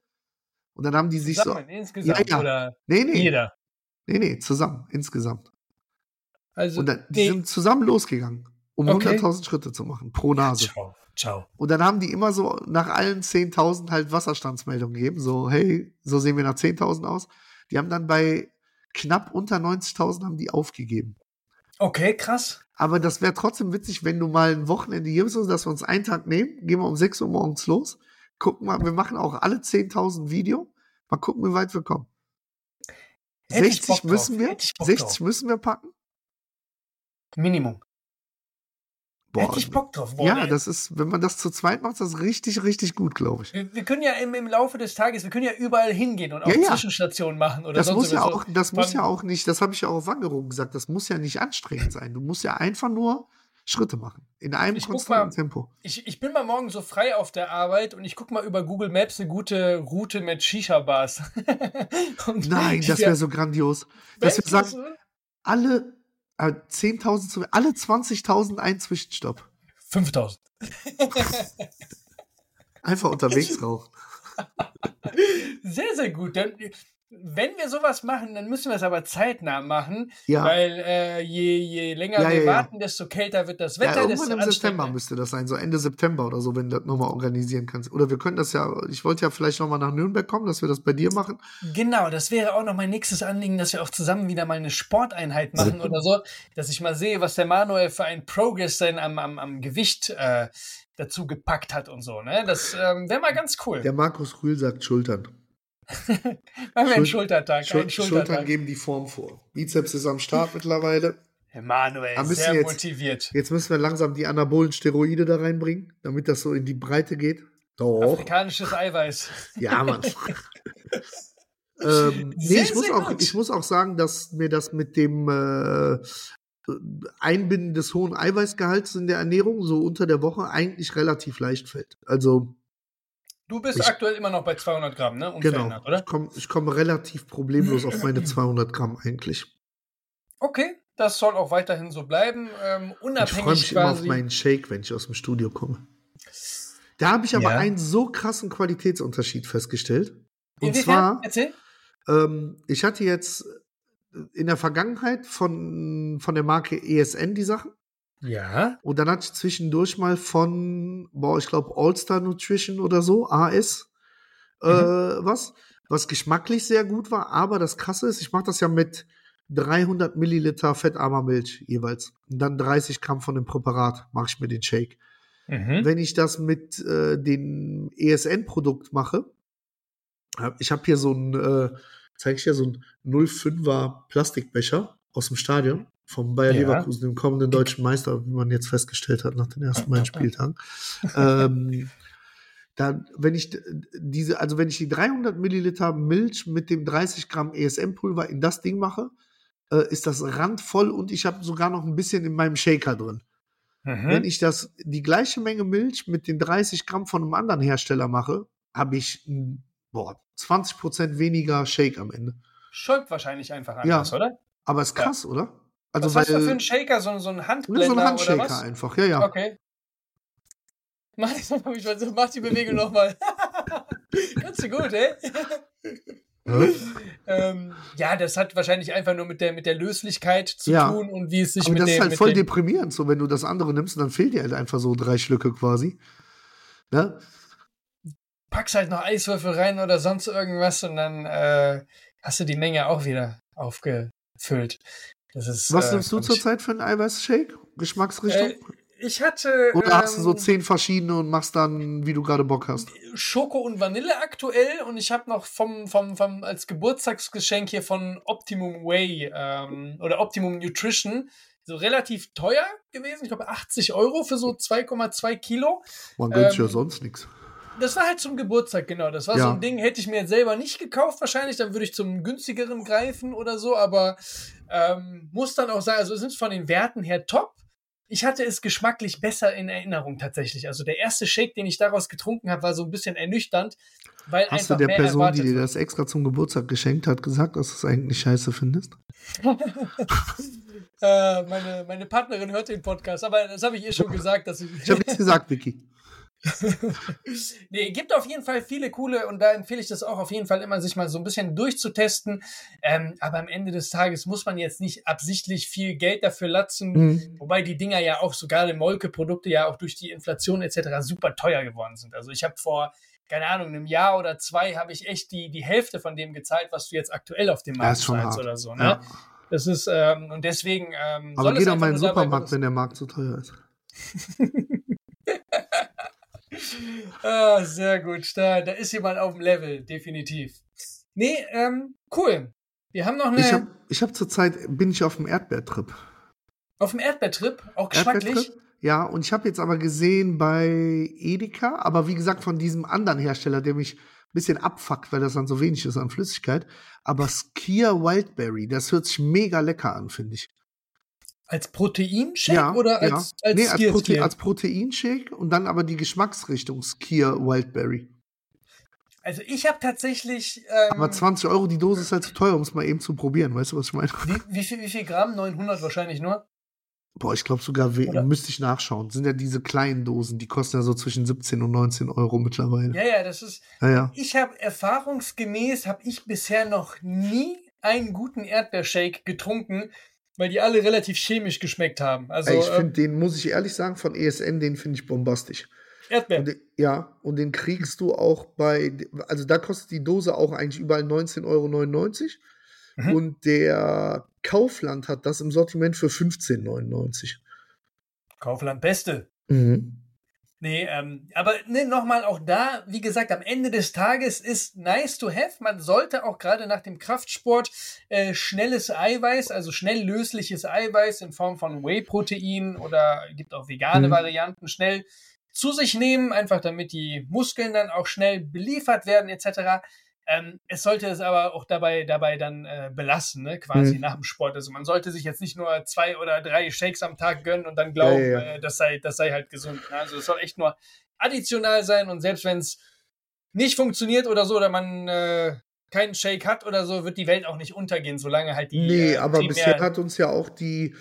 Und dann haben die sich so, Zusammen, insgesamt Ja, ja. oder nee, nee, jeder. nee, nee, zusammen, insgesamt. Also, Und dann, die nee. sind zusammen losgegangen, um Okay. 100.000 Schritte zu machen, pro Nase. Ciao, ciao. Und dann haben die immer so nach allen 10.000 halt Wasserstandsmeldungen gegeben, so, hey, so sehen wir nach 10.000 aus. Die haben dann bei knapp unter 90.000 haben die aufgegeben. Okay, krass. Aber das wäre trotzdem witzig, wenn du mal ein Wochenende hier bist, dass wir uns einen Tag nehmen, gehen wir um 6 Uhr morgens los, gucken mal, wir machen auch alle 10.000 Video, mal gucken, wie weit wir kommen. Hätte ich 60 Bock drauf, müssen wir, hätte ich Bock 60 drauf. müssen wir packen. Minimum. Boah, Hätte ich Bock drauf. Boah, ja, nee. das ist, wenn man das zu zweit macht, ist das richtig, richtig gut, glaube ich. wir, wir können ja im, im Laufe des Tages, wir können ja überall hingehen und auch Ja, ja. Zwischenstationen machen oder Das sonst muss ja auch, das muss ja auch nicht, das habe ich ja auch auf Wangerung gesagt, das muss ja nicht anstrengend sein. Du musst ja einfach nur Schritte machen. In einem Ich konstanten mal. Tempo. Ich, ich bin mal morgen so frei auf der Arbeit und ich gucke mal über Google Maps eine gute Route mit Shisha-Bars. Nein, das wäre so grandios. Dass wir sagen, alle äh, 10.000, zu- alle 20.000 ein Zwischenstopp. 5000. Einfach unterwegs rauchen. Sehr, sehr gut. Dann, wenn wir sowas machen, dann müssen wir es aber zeitnah machen, Ja, weil äh, je, je länger Ja, wir ja, ja. warten, desto kälter wird das ja Wetter, irgendwann desto im September müsste das sein, so Ende September oder so, wenn du das nochmal organisieren kannst. Oder wir können das ja, ich wollte ja vielleicht nochmal nach Nürnberg kommen, dass wir das bei dir machen. Genau, das wäre auch noch mein nächstes Anliegen, dass wir auch zusammen wieder mal eine Sporteinheit machen oder so, dass ich mal sehe, was der Manuel für ein Progress denn am, am, am Gewicht äh, dazu gepackt hat und so. Ne? Das ähm, wäre mal ganz cool. Der Markus Rühl sagt Schultern. Machen wir einen Schul- Schultertag, Schul einen Schultern geben die Form vor. Bizeps ist am Start mittlerweile. Manuel, sehr jetzt- motiviert. Jetzt müssen wir langsam die anabolen Steroide da reinbringen, damit das so in die Breite geht. Doch. Afrikanisches Eiweiß. Ja, Mann. ähm, nee, Sehr, ich muss, auch, gut. ich muss auch sagen, dass mir das mit dem äh, Einbinden des hohen Eiweißgehalts in der Ernährung so unter der Woche eigentlich relativ leicht fällt. Also, Du bist Ich- aktuell immer noch bei 200 Gramm, ne? genau. Oder? Ich komme komm relativ problemlos auf meine 200 Gramm eigentlich. Okay, das soll auch weiterhin so bleiben. Ähm, Ich freue unabhängig mich immer auf quasi. meinen Shake, wenn ich aus dem Studio komme. Da habe ich aber Ja. einen so krassen Qualitätsunterschied festgestellt. Und Inwiefern? zwar, ähm, ich hatte jetzt in der Vergangenheit von, von der Marke ESN die Sachen. Ja. Und dann hatte ich zwischendurch mal von, boah, ich glaube, All-Star Nutrition oder so, AS, äh, was, was geschmacklich sehr gut war. Aber das Krasse ist, ich mache das ja mit 300 Milliliter fettarmer Milch jeweils. Und dann 30 Gramm von dem Präparat mache ich mir den Shake. Mhm. Wenn ich das mit äh, dem ESN-Produkt mache, hab, ich habe hier so ein, äh, zeige ich dir so ein 05er Plastikbecher aus dem Stadion vom Bayer Ja. Leverkusen, dem kommenden deutschen Meister, wie man jetzt festgestellt hat nach den ersten beiden Spieltagen. ähm, dann, wenn ich diese, also wenn ich die 300 Milliliter Milch mit dem 30 Gramm ESM-Pulver in das Ding mache, äh, ist das randvoll und ich habe sogar noch ein bisschen in meinem Shaker drin. Wenn Mhm. ich das, die gleiche Menge Milch mit den 30 Gramm von einem anderen Hersteller mache, habe ich boah, 20 Prozent weniger Shake am Ende. Schäumt wahrscheinlich einfach Ja. anders, oder? Aber ist Ja. krass, oder? Also Was hast du für einen Shaker? So, so einen ne, Handblender so ein oder Handshaker einfach, ja, ja. Okay. Mach, das mal, mach die Bewegung nochmal. Kannst du gut, ey? Ähm, ja, das hat wahrscheinlich einfach nur mit der, mit der Löslichkeit zu Ja. tun und wie es sich Aber mit das dem. ist halt voll deprimierend, so wenn du das andere nimmst, dann fehlt dir halt einfach so drei Schlücke quasi. Ne? packst halt noch Eiswürfel rein oder sonst irgendwas und dann äh, hast du die Menge auch wieder aufgefüllt. Ist, Was äh, nimmst du zurzeit für einen Eiweißshake? Geschmacksrichtung? Äh, Ich hatte Oder hast du so ähm, zehn verschiedene und machst dann, wie du gerade Bock hast? Schoko und Vanille aktuell und ich habe noch vom, vom, vom als Geburtstagsgeschenk hier von Optimum Whey ähm, oder Optimum Nutrition so relativ teuer gewesen. Ich glaube 80 Euro für so 2,2 Kilo. Man gönnt sich ja ähm, sonst nichts. Das war halt zum Geburtstag, genau. Das war so Ja. ein Ding, hätte ich mir jetzt selber nicht gekauft, wahrscheinlich. Dann würde ich zum günstigeren greifen oder so, aber ähm, muss dann auch sagen, also es ist von den Werten her top. ich hatte es geschmacklich besser in Erinnerung tatsächlich. Also der erste Shake, den ich daraus getrunken habe, war so ein bisschen ernüchternd, weil Hast du der Person, die dir das extra zum Geburtstag geschenkt hat, gesagt, dass du es eigentlich scheiße findest? äh, meine, meine Partnerin hört den Podcast, aber das habe ich ihr schon gesagt, dass ich. Ich habe nichts gesagt, Vicky. nee, gibt auf jeden Fall viele coole und da empfehle ich das auch auf jeden Fall immer, sich mal so ein bisschen durchzutesten. Ähm, aber am Ende des Tages muss man jetzt nicht absichtlich viel Geld dafür latzen, Mhm. wobei die Dinger ja auch sogar die Molke-Produkte ja auch durch die Inflation etc. super teuer geworden sind. Also ich habe vor keine Ahnung, einem Jahr oder zwei habe ich echt die, die Hälfte von dem gezahlt, was du jetzt aktuell auf dem Markt zahlst oder so. Ne? Ja. Das ist, ähm, und deswegen. Ähm, Aber soll geh es doch mal in den Supermarkt, wenn der Markt so teuer ist. Ah, sehr gut. Da, da ist jemand auf dem Level, definitiv. Nee, ähm, cool. Wir haben noch eine. Ich habe ich hab zurzeit, bin ich auf dem Erdbeertrip. auf dem Erdbeertrip, auch geschmacklich. Erdbeertrip? Ja, und ich habe jetzt aber gesehen bei Edeka, aber wie gesagt von diesem anderen Hersteller, der mich ein bisschen abfuckt, weil das dann so wenig ist an Flüssigkeit. Aber Skia Wildberry, das hört sich mega lecker an, finde ich. Als Proteinshake Ja, oder ja. als, als nee, als, Skier- Prote Skier? als Proteinshake und dann aber die Geschmacksrichtung Skia Wildberry. Also ich habe tatsächlich. Ähm, Aber 20 Euro die Dose ist halt zu teuer, um es mal eben zu probieren. Weißt du, was ich meine? wie, wie, viel, wie viel Gramm? 900 wahrscheinlich nur. Boah, ich glaube sogar, Oder? müsste ich nachschauen. Sind ja diese kleinen Dosen, die kosten ja so zwischen 17 und 19 Euro mittlerweile. Ja, ja, das ist. Ja, ja. Ich habe erfahrungsgemäß, habe ich bisher noch nie einen guten Erdbeershake getrunken, weil die alle relativ chemisch geschmeckt haben. Also ich ähm, finde den, muss ich ehrlich sagen, von ESN, den finde ich bombastisch. Erdbeer. Und ja, und den kriegst du auch bei, also da kostet die Dose auch eigentlich überall 19,99 Euro. Mhm. Und der Kaufland hat das im Sortiment für 15,99 Kaufland Beste. Mhm. Nee, ähm, aber ne, nochmal auch da, wie gesagt, am Ende des Tages ist nice to have. Man sollte auch gerade nach dem Kraftsport äh, schnelles Eiweiß, also schnell lösliches Eiweiß in Form von Whey-Protein oder gibt auch vegane Mhm. Varianten schnell zu sich nehmen, einfach damit die Muskeln dann auch schnell beliefert werden etc. Ähm, es sollte es aber auch dabei, dabei dann äh, belassen, ne? quasi Mhm. nach dem Sport. Also man sollte sich jetzt nicht nur zwei oder drei Shakes am Tag gönnen und dann glauben, Ja, ja, ja. Äh, das, sei, das sei halt gesund. Ne? Also es soll echt nur additional sein und selbst wenn es nicht funktioniert oder so, oder man äh, keinen Shake hat oder so, wird die Welt auch nicht untergehen, solange halt die. Nee, äh, aber bisher hat uns ja auch die,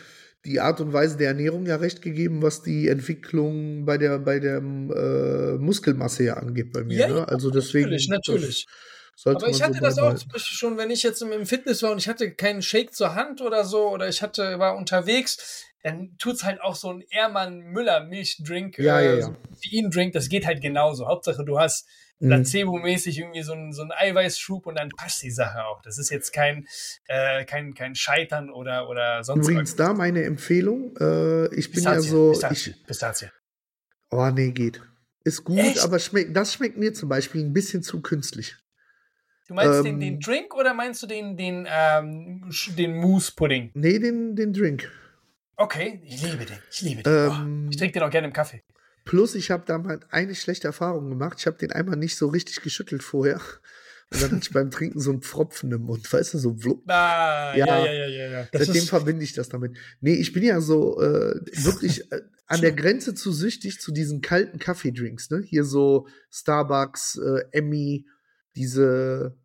die Art und Weise der Ernährung ja recht gegeben, was die Entwicklung bei der, bei der äh, Muskelmasse ja angeht bei mir. Ja, ne? Also deswegen. Natürlich, natürlich. Das sollte Aber ich hatte so das auch zum Beispiel schon, wenn ich jetzt im, Fitness war und ich hatte keinen Shake zur Hand oder so oder ich hatte, war unterwegs, dann tut's halt auch so ein Ehrmann Müller Milchdrink, Ja, ja, ja. so ein Drink, das geht halt genauso. Hauptsache du hast Mhm. placebo-mäßig irgendwie so ein, so ein Eiweißschub und dann passt die Sache auch. Das ist jetzt kein, äh, kein, kein Scheitern oder, oder sonst Übrigens da meine Empfehlung. Äh, ich bin ja Pistazie, so. Pistazie, Ich, Pistazie. oh nee, geht. Ist gut, Echt? aber schmeckt, das schmeckt mir zum Beispiel ein bisschen zu künstlich. Du meinst den, Ähm, den Drink oder meinst du den, den, ähm, den Mousse-Pudding? Nee, den, den Drink. Okay, ich liebe den. Ich liebe den. Ähm, oh, ich trinke den auch gerne im Kaffee. Plus, ich habe da mal eine schlechte Erfahrung gemacht. Ich habe den einmal nicht so richtig geschüttelt vorher. Und dann hatte ich beim Trinken so einen Pfropfen im Mund, weißt du, so wlupp. Ah, ja, Ja. ja, ja, ja. Seitdem verbinde ich das damit. Nee, ich bin ja so äh, wirklich äh, an der Grenze zu süchtig zu diesen kalten Kaffeedrinks, ne? Hier so Starbucks, äh, Emmy, diese,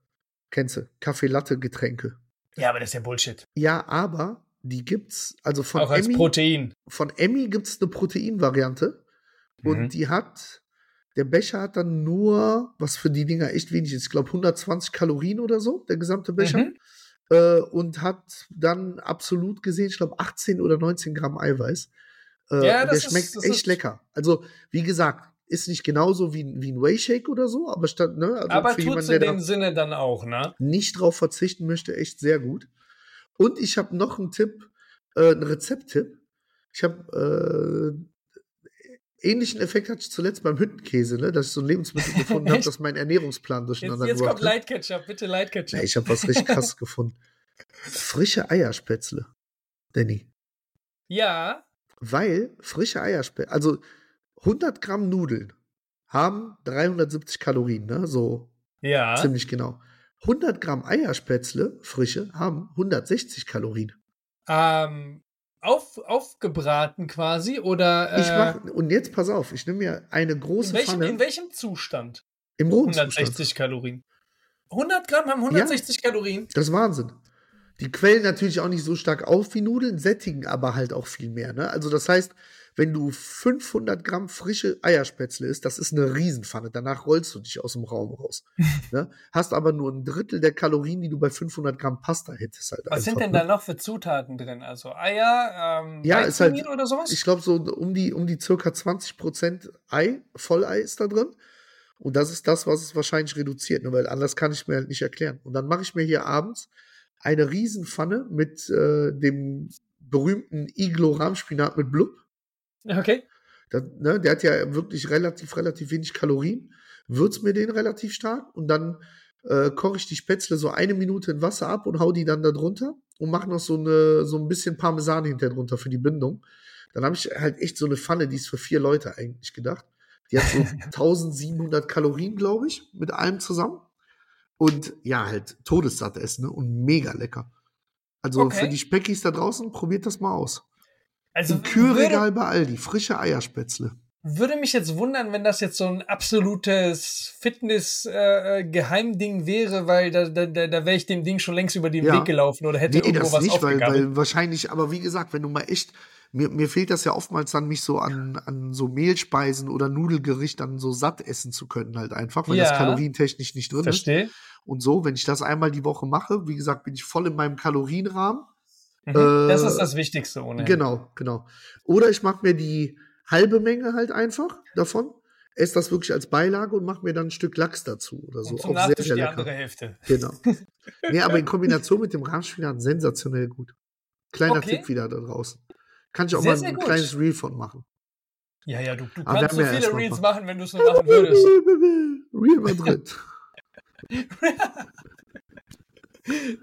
kennst du, Kaffee-Latte-Getränke. ja, aber das ist ja Bullshit. Ja, aber die gibt's, also von auch als Emmy, Protein. von Emmy gibt's eine Proteinvariante und Mhm. die hat, der Becher hat dann nur, was für die Dinger echt wenig ist, ich glaube 120 Kalorien oder so, der gesamte Becher. Mhm. Äh, und hat dann absolut gesehen, ich glaube 18 oder 19 Gramm Eiweiß. Äh, Ja, und das der ist- schmeckt das echt ist- lecker. Also, wie gesagt, ist nicht genauso wie, ein- wie ein Whey Shake oder so, aber statt, ne, also Aber tut's jemanden, in dem Sinne dann auch, ne? nicht drauf verzichten möchte, echt sehr gut. Und ich habe noch einen Tipp, äh, einen Rezepttipp. Ich habe äh, ähnlichen Effekt hatte ich zuletzt beim Hüttenkäse, ne, dass ich so ein Lebensmittel gefunden habe, Echt? das meinen Ernährungsplan Jetzt, durcheinander jetzt gebracht kommt. Light Ketchup, bitte Light Ketchup. Ja, ich habe was richtig krass gefunden. Frische Eierspätzle, Danny. ja, Weil frische Eierspätzle, also 100 Gramm Nudeln haben 370 Kalorien, ne? So ja. ziemlich genau. 100 Gramm Eierspätzle, frische, haben 160 Kalorien. Ähm, auf, aufgebraten quasi oder. Äh, ich mach, und jetzt pass auf, ich nehme mir eine große in welchem, Pfanne. In welchem Zustand? Im rohen 160 Zustand. Kalorien. 100 Gramm haben 160 Kalorien. Das ist Wahnsinn. Die quellen natürlich auch nicht so stark auf wie Nudeln, sättigen aber halt auch viel mehr. Ne? Also das heißt, wenn du 500 Gramm frische Eierspätzle isst, das ist eine Riesenpfanne. Danach rollst du dich aus dem Raum raus. ne? Hast aber nur ein Drittel der Kalorien, die du bei 500 Gramm Pasta hättest. Halt Was sind einfach, denn ne? da noch für Zutaten drin? Also Eier, ähm, Ja, ist halt- oder sowas? Ich glaube, so um die, um die circa 20% Ei, Vollei ist da drin. Und das ist das, was es wahrscheinlich reduziert, ne? weil anders kann ich mir halt nicht erklären. Und dann mache ich mir hier abends eine Riesenpfanne mit äh, dem berühmten Iglo-Rahmspinat mit Blub. Okay. Das, ne, der hat ja wirklich relativ, relativ wenig Kalorien. Würz mir den relativ stark und dann äh, koche ich die Spätzle so eine Minute in Wasser ab und hau die dann da drunter und mache noch so, eine, so ein bisschen Parmesan hinter drunter für die Bindung. Dann habe ich halt echt so eine Pfanne, die ist für vier Leute eigentlich gedacht. Die hat so 1700 Kalorien, glaube ich, mit allem zusammen. Und ja, halt todessatt essen ne? und mega lecker. Also Okay. für die Speckis da draußen, probiert das mal aus. Also Im Kühlregal würde, bei Aldi, frische Eierspätzle. würde mich jetzt wundern, wenn das jetzt so ein absolutes Fitness-Geheimding äh, wäre, weil da, da, da, wäre ich dem Ding schon längst über den Ja. Weg gelaufen oder hätte Nee, irgendwo das was nicht, weil, weil wahrscheinlich, aber wie gesagt, wenn du mal echt, mir, mir fehlt das ja oftmals dann, mich so an, an so Mehlspeisen oder Nudelgericht dann so satt essen zu können, halt einfach, weil das Ja. kalorientechnisch nicht drin ist. Verstehe. Und so, wenn ich das einmal die Woche mache, wie gesagt, bin ich voll in meinem Kalorienrahmen. Mhm. Äh, das ist das Wichtigste ohne. Genau, genau. Oder ich mache mir die halbe Menge halt einfach davon, esse das wirklich als Beilage und mache mir dann ein Stück Lachs dazu oder so. Und zum Auch sehr, Nachtisch sehr die lecker. andere Hälfte. Genau. nee, aber in Kombination mit dem Rahmspinat sensationell gut. Kleiner Okay. Tipp wieder da draußen. Kann ich auch Sehr, mal sehr ein kleines Reel von machen. Ja, ja, du, du Aber kannst so ja viele Reels machen, wenn du es nur machen würdest. Real Madrid.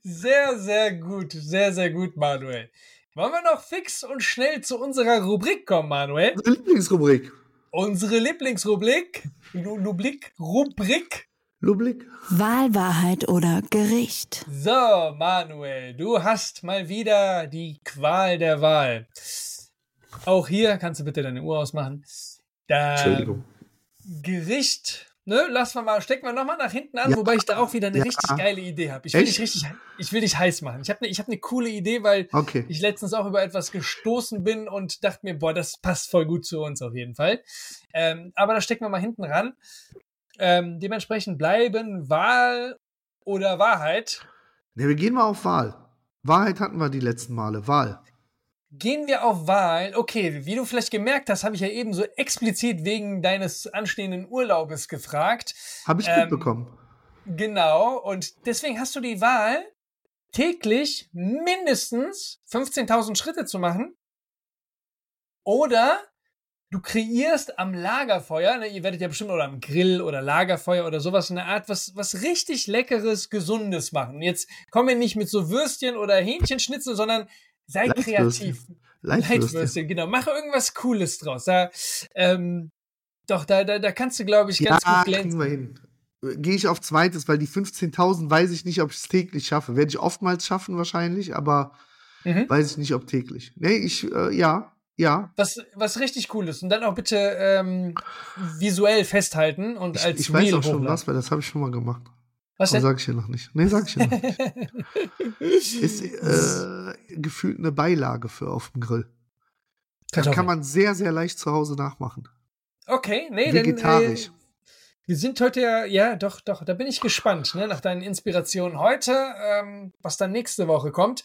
Sehr, sehr gut. Sehr, sehr gut, Manuel. Wollen wir noch fix und schnell zu unserer Rubrik kommen, Manuel? Unsere Lieblingsrubrik. Unsere Lieblingsrubrik. Lu- Rubrik. Rubrik. Lublik. Wahl, Wahrheit oder Gericht. So, Manuel, du hast mal wieder die Qual der Wahl. Auch hier kannst du bitte deine Uhr ausmachen. Da Entschuldigung. Gericht, ne, lassen wir mal, stecken wir nochmal nach hinten an, Ja. wobei ich da auch wieder eine Ja. richtig geile Idee habe. Ich will Echt? dich richtig, ich will dich heiß machen. Ich habe eine, habe eine coole Idee, weil Okay. ich letztens auch über etwas gestoßen bin und dachte mir, boah, das passt voll gut zu uns auf jeden Fall. Ähm, aber da stecken wir mal hinten ran. Ähm, dementsprechend bleiben Wahl oder Wahrheit. Ne, wir gehen mal auf Wahl. Wahrheit hatten wir die letzten Male. Wahl. Gehen wir auf Wahl. Okay, wie du vielleicht gemerkt hast, habe ich ja eben so explizit wegen deines anstehenden Urlaubes gefragt. Habe ich Ähm, mitbekommen. Genau, und deswegen hast du die Wahl, täglich mindestens 15.000 Schritte zu machen. Oder du kreierst am Lagerfeuer, ne, ihr werdet ja bestimmt oder am Grill oder Lagerfeuer oder sowas eine Art, was, was richtig leckeres, gesundes machen. Jetzt kommen wir nicht mit so Würstchen oder Hähnchenschnitzel, sondern sei kreativ. Leitwürstchen. Leitwürstchen, genau. Mache irgendwas Cooles draus. Da, ähm, doch, da, da, da kannst du, glaube ich, ganz ja, gut kriegen glänzen. wir hin. Gehe ich auf zweites, weil die 15.000 weiß ich nicht, ob ich es täglich schaffe. Werde ich oftmals schaffen wahrscheinlich, aber Mhm. weiß ich nicht, ob täglich. Nee, ich, äh, ja, ja. Was, was richtig cool ist. Und dann auch bitte ähm, visuell festhalten und Ich, als ich weiß Reel auch schon hochladen. was, weil das habe ich schon mal gemacht. Was Aber denn? sag ich dir noch nicht. Nee, sag ich dir noch nicht. Ist äh, gefühlt eine Beilage für auf dem Grill. Das kann man sehr, sehr leicht zu Hause nachmachen. Okay, nee, Vegetarisch. Denn, äh, wir sind heute ja, ja, doch, doch, da bin ich gespannt, ne, nach deinen Inspirationen heute, ähm, was dann nächste Woche kommt.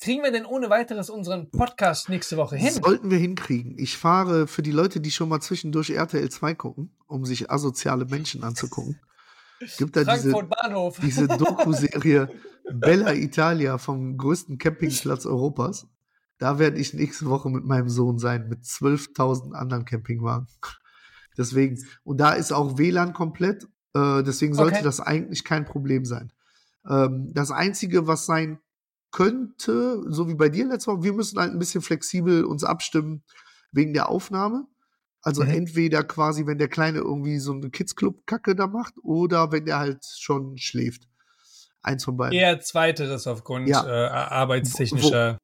Kriegen wir denn ohne weiteres unseren Podcast nächste Woche hin? Sollten wir hinkriegen. Ich fahre für die Leute, die schon mal zwischendurch RTL 2 gucken, um sich asoziale Menschen anzugucken. Gibt da diese, Bahnhof. diese Doku-Serie Bella Italia vom größten Campingplatz Europas. Da werde ich nächste Woche mit meinem Sohn sein, mit 12.000 anderen Campingwagen. Deswegen, und da ist auch WLAN komplett, äh, deswegen sollte Okay. das eigentlich kein Problem sein. Ähm, das Einzige, was sein könnte, so wie bei dir letztes Mal, wir müssen halt ein bisschen flexibel uns abstimmen wegen der Aufnahme. Also Mhm. entweder quasi, wenn der Kleine irgendwie so eine Kids-Club-Kacke da macht oder wenn der halt schon schläft. Eins von beiden. Eher zweiteres aufgrund Ja. äh, arbeitstechnischer.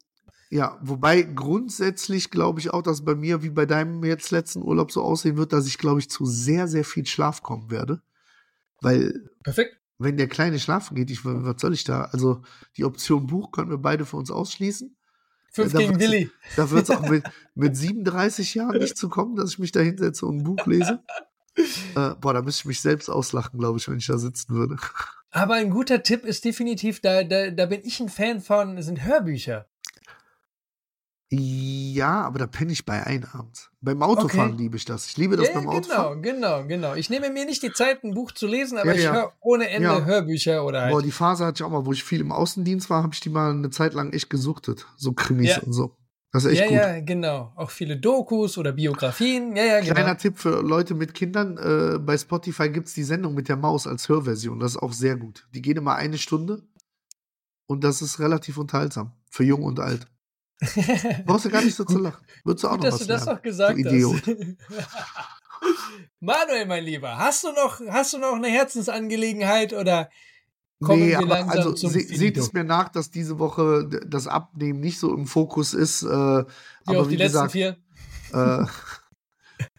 Ja, wobei grundsätzlich glaube ich auch, dass bei mir wie bei deinem jetzt letzten Urlaub so aussehen wird, dass ich glaube ich zu sehr, sehr viel Schlaf kommen werde. Weil. Perfekt. Wenn der Kleine schlafen geht, ich, was soll ich da? Also die Option Buch können wir beide für uns ausschließen. Fünf da gegen Willi. Da wird es auch mit, mit 37 Jahren nicht zu kommen, dass ich mich da hinsetze und ein Buch lese. Äh, boah, da müsste ich mich selbst auslachen, glaube ich, wenn ich da sitzen würde. Aber ein guter Tipp ist definitiv, da, da, da bin ich ein Fan von, sind Hörbücher. Ja, aber da penne ich bei ein abends. Beim Autofahren okay. liebe ich das. Ich liebe das ja, beim genau, Autofahren. Genau, genau, genau. Ich nehme mir nicht die Zeit, ein Buch zu lesen, aber ja, ich höre ohne Ende ja. Hörbücher oder halt. Boah, die Phase hatte ich auch mal, wo ich viel im Außendienst war, habe ich die mal eine Zeit lang echt gesuchtet. So Krimis und so. Das ist echt ja, gut. Ja, genau. Auch viele Dokus oder Biografien. Ja, ja, genau. Kleiner Tipp für Leute mit Kindern. Äh, bei Spotify gibt es die Sendung mit der Maus als Hörversion. Das ist auch sehr gut. Die gehen immer eine Stunde. Und das ist relativ unterhaltsam. Für jung und alt. Brauchst du gar nicht so zu lachen. Würdest du auch Gut, noch dass was du das lernen, doch gesagt du Idiot. hast. Manuel, mein Lieber, hast du noch, hast du noch eine Herzensangelegenheit oder kommen nee, wir aber langsam also zum se Finito? seht es mir nach, dass diese Woche das Abnehmen nicht so im Fokus ist. Äh, aber auf die letzten gesagt, vier? äh, ja,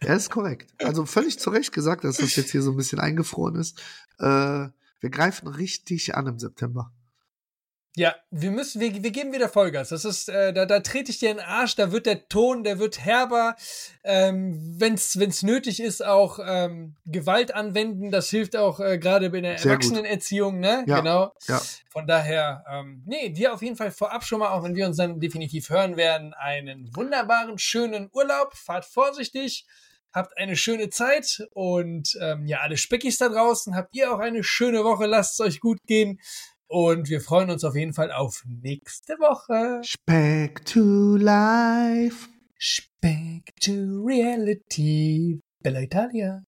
ist korrekt. Also völlig zu Recht gesagt, dass das jetzt hier so ein bisschen eingefroren ist. Äh, wir greifen richtig an im September. Ja, wir müssen, wir, wir geben wieder Vollgas. Das ist, äh, da, da trete ich dir in den Arsch, da wird der Ton, der wird herber. Ähm, wenn's, wenn's nötig ist, auch ähm, Gewalt anwenden. Das hilft auch äh, gerade in der Sehr. Erwachsenenerziehung, ne? Ja, Genau. ja. Von daher, ähm, nee, dir auf jeden Fall vorab schon mal, auch wenn wir uns dann definitiv hören werden, einen wunderbaren, schönen Urlaub. Fahrt vorsichtig. Habt eine schöne Zeit und ähm, ja, alle Speckis da draußen, habt ihr auch eine schöne Woche, lasst es euch gut gehen. Und wir freuen uns auf jeden Fall auf nächste Woche. Back to life. Back to reality. Bella Italia.